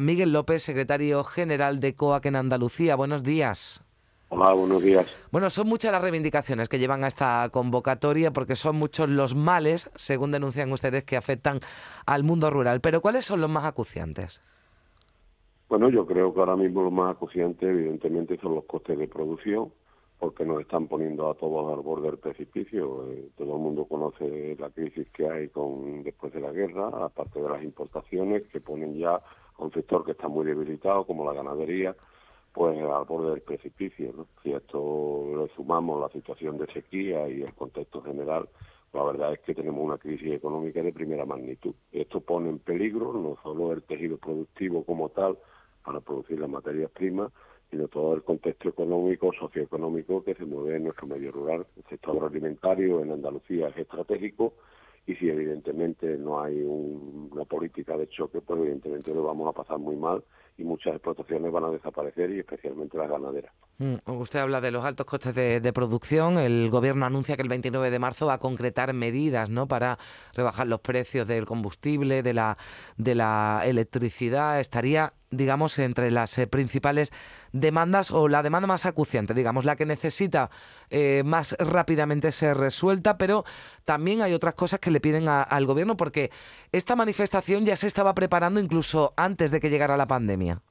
Miguel López, secretario general de COAC en Andalucía. Buenos días. Hola, buenos días. Bueno, son muchas las reivindicaciones que llevan a esta convocatoria porque son muchos los males, según denuncian ustedes, que afectan al mundo rural. Pero ¿cuáles son los más acuciantes? Bueno, yo creo que ahora mismo los más acuciantes, evidentemente, son los costes de producción, porque nos están poniendo a todos al borde del precipicio. Eh, todo el mundo conoce la crisis que hay con después de la guerra, aparte de las importaciones que ponen ya un sector que está muy debilitado, como la ganadería, pues al borde del precipicio. ¿no? Si esto le sumamos la situación de sequía y el contexto general, la verdad es que tenemos una crisis económica de primera magnitud. Esto pone en peligro no solo el tejido productivo como tal para producir las materias primas, sino todo el contexto económico, socioeconómico que se mueve en nuestro medio rural. El sector agroalimentario en Andalucía es estratégico y si evidentemente no hay una política de choque, pues evidentemente lo vamos a pasar muy mal y muchas explotaciones van a desaparecer y especialmente las ganaderas. Mm, usted habla de los altos costes de, producción. El gobierno anuncia que el 29 de marzo va a concretar medidas ¿no? para rebajar los precios del combustible, de la, de la electricidad. Estaría digamos, entre las eh, principales demandas o la demanda más acuciante, digamos, la que necesita eh, más rápidamente ser resuelta, pero también hay otras cosas que le piden al gobierno porque esta manifestación ya se estaba preparando incluso antes de que llegara la pandemia.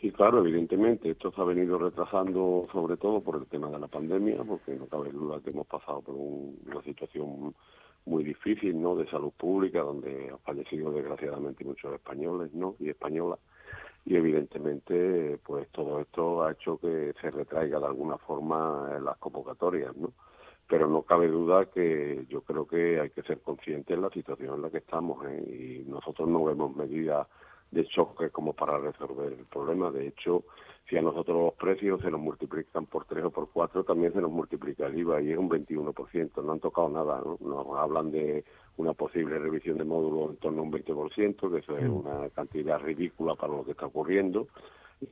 Sí, claro, evidentemente. Esto se ha venido retrasando sobre todo por el tema de la pandemia, porque no cabe duda que hemos pasado por una situación muy difícil, ¿no?, de salud pública, donde han fallecido desgraciadamente muchos españoles, ¿no?, y españolas. Y evidentemente, pues todo esto ha hecho que se retraiga de alguna forma las convocatorias, ¿no? Pero no cabe duda que yo creo que hay que ser conscientes de la situación en la que estamos ¿eh? y nosotros no vemos medidas de choque como para resolver el problema. De hecho, si a nosotros los precios se nos multiplican por tres o por cuatro, también se nos multiplica el IVA y es un 21%. No han tocado nada. ¿no? Nos hablan de una posible revisión de módulos en torno a un 20%, que eso es mm. una cantidad ridícula para lo que está ocurriendo,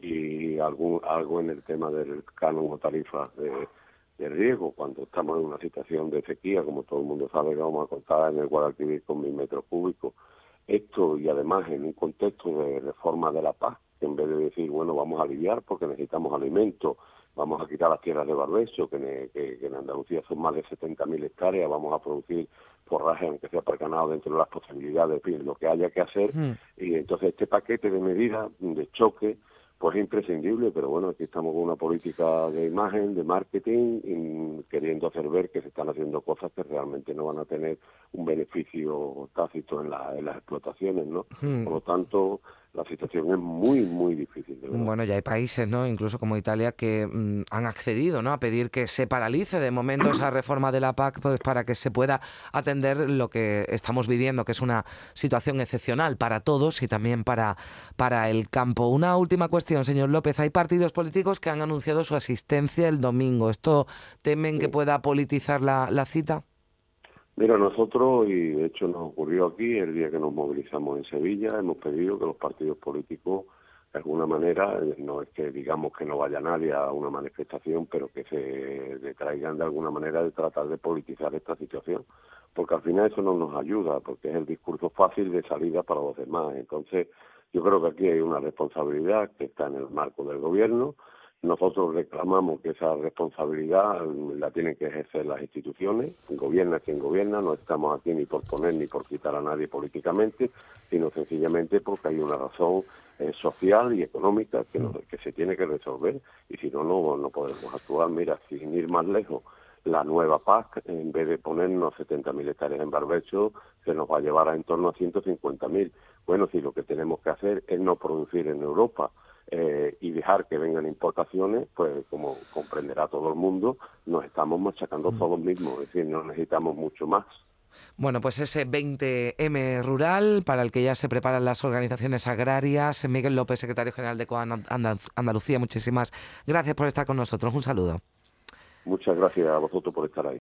y algún, algo en el tema del canon o tarifa de, de riesgo, cuando estamos en una situación de sequía, como todo el mundo sabe que vamos a contar en el Guadalquivir con mil metros cúbicos, y además en un contexto de reforma de la paz, que en vez de decir, bueno, vamos a aliviar porque necesitamos alimentos, vamos a quitar las tierras de barbecho, que, en Andalucía son más de 70.000 hectáreas, vamos a producir forraje, aunque sea para ganado, dentro de las posibilidades, de lo que haya que hacer. Y entonces este paquete de medidas de choque pues es imprescindible, pero bueno, aquí estamos con una política de imagen, de marketing, y queriendo hacer ver que se están haciendo cosas que realmente no van a tener un beneficio tácito en, en las explotaciones, ¿no? Hmm. Por lo tanto, la situación es muy, muy difícil. bueno, ya hay países, ¿no? incluso como Italia, que mm, han accedido ¿no? a pedir que se paralice de momento esa reforma de la PAC pues, para que se pueda atender lo que estamos viviendo, que es una situación excepcional para todos y también para, para el campo. Una última cuestión, señor López. Hay partidos políticos que han anunciado su asistencia el domingo. ¿Esto temen que pueda politizar la, la cita? Mira, nosotros, y de hecho nos ocurrió aquí el día que nos movilizamos en Sevilla, hemos pedido que los partidos políticos, de alguna manera, eh, no es que digamos que no vaya nadie a una manifestación, pero que se detraigan de alguna manera de tratar de politizar esta situación, porque al final eso no nos ayuda, porque es el discurso fácil de salida para los demás. Entonces, yo creo que aquí hay una responsabilidad que está en el marco del gobierno, nosotros reclamamos que esa responsabilidad la tienen que ejercer las instituciones, gobierna quien gobierna, no estamos aquí ni por poner ni por quitar a nadie políticamente, sino sencillamente porque hay una razón eh, social y económica que, que se tiene que resolver y si no, no, no podemos actuar. Mira, sin ir más lejos, la nueva PAC, en vez de ponernos 70.000 hectáreas en barbecho, se nos va a llevar a en torno a 150.000. Bueno, si lo que tenemos que hacer es no producir en Europa, eh, y dejar que vengan importaciones, pues como comprenderá todo el mundo, nos estamos machacando mm. todos mismos, es decir, no necesitamos mucho más. Bueno, pues ese 20M rural para el que ya se preparan las organizaciones agrarias. Miguel López, secretario general de COAN Andalucía, muchísimas gracias por estar con nosotros. Un saludo. Muchas gracias a vosotros por estar ahí.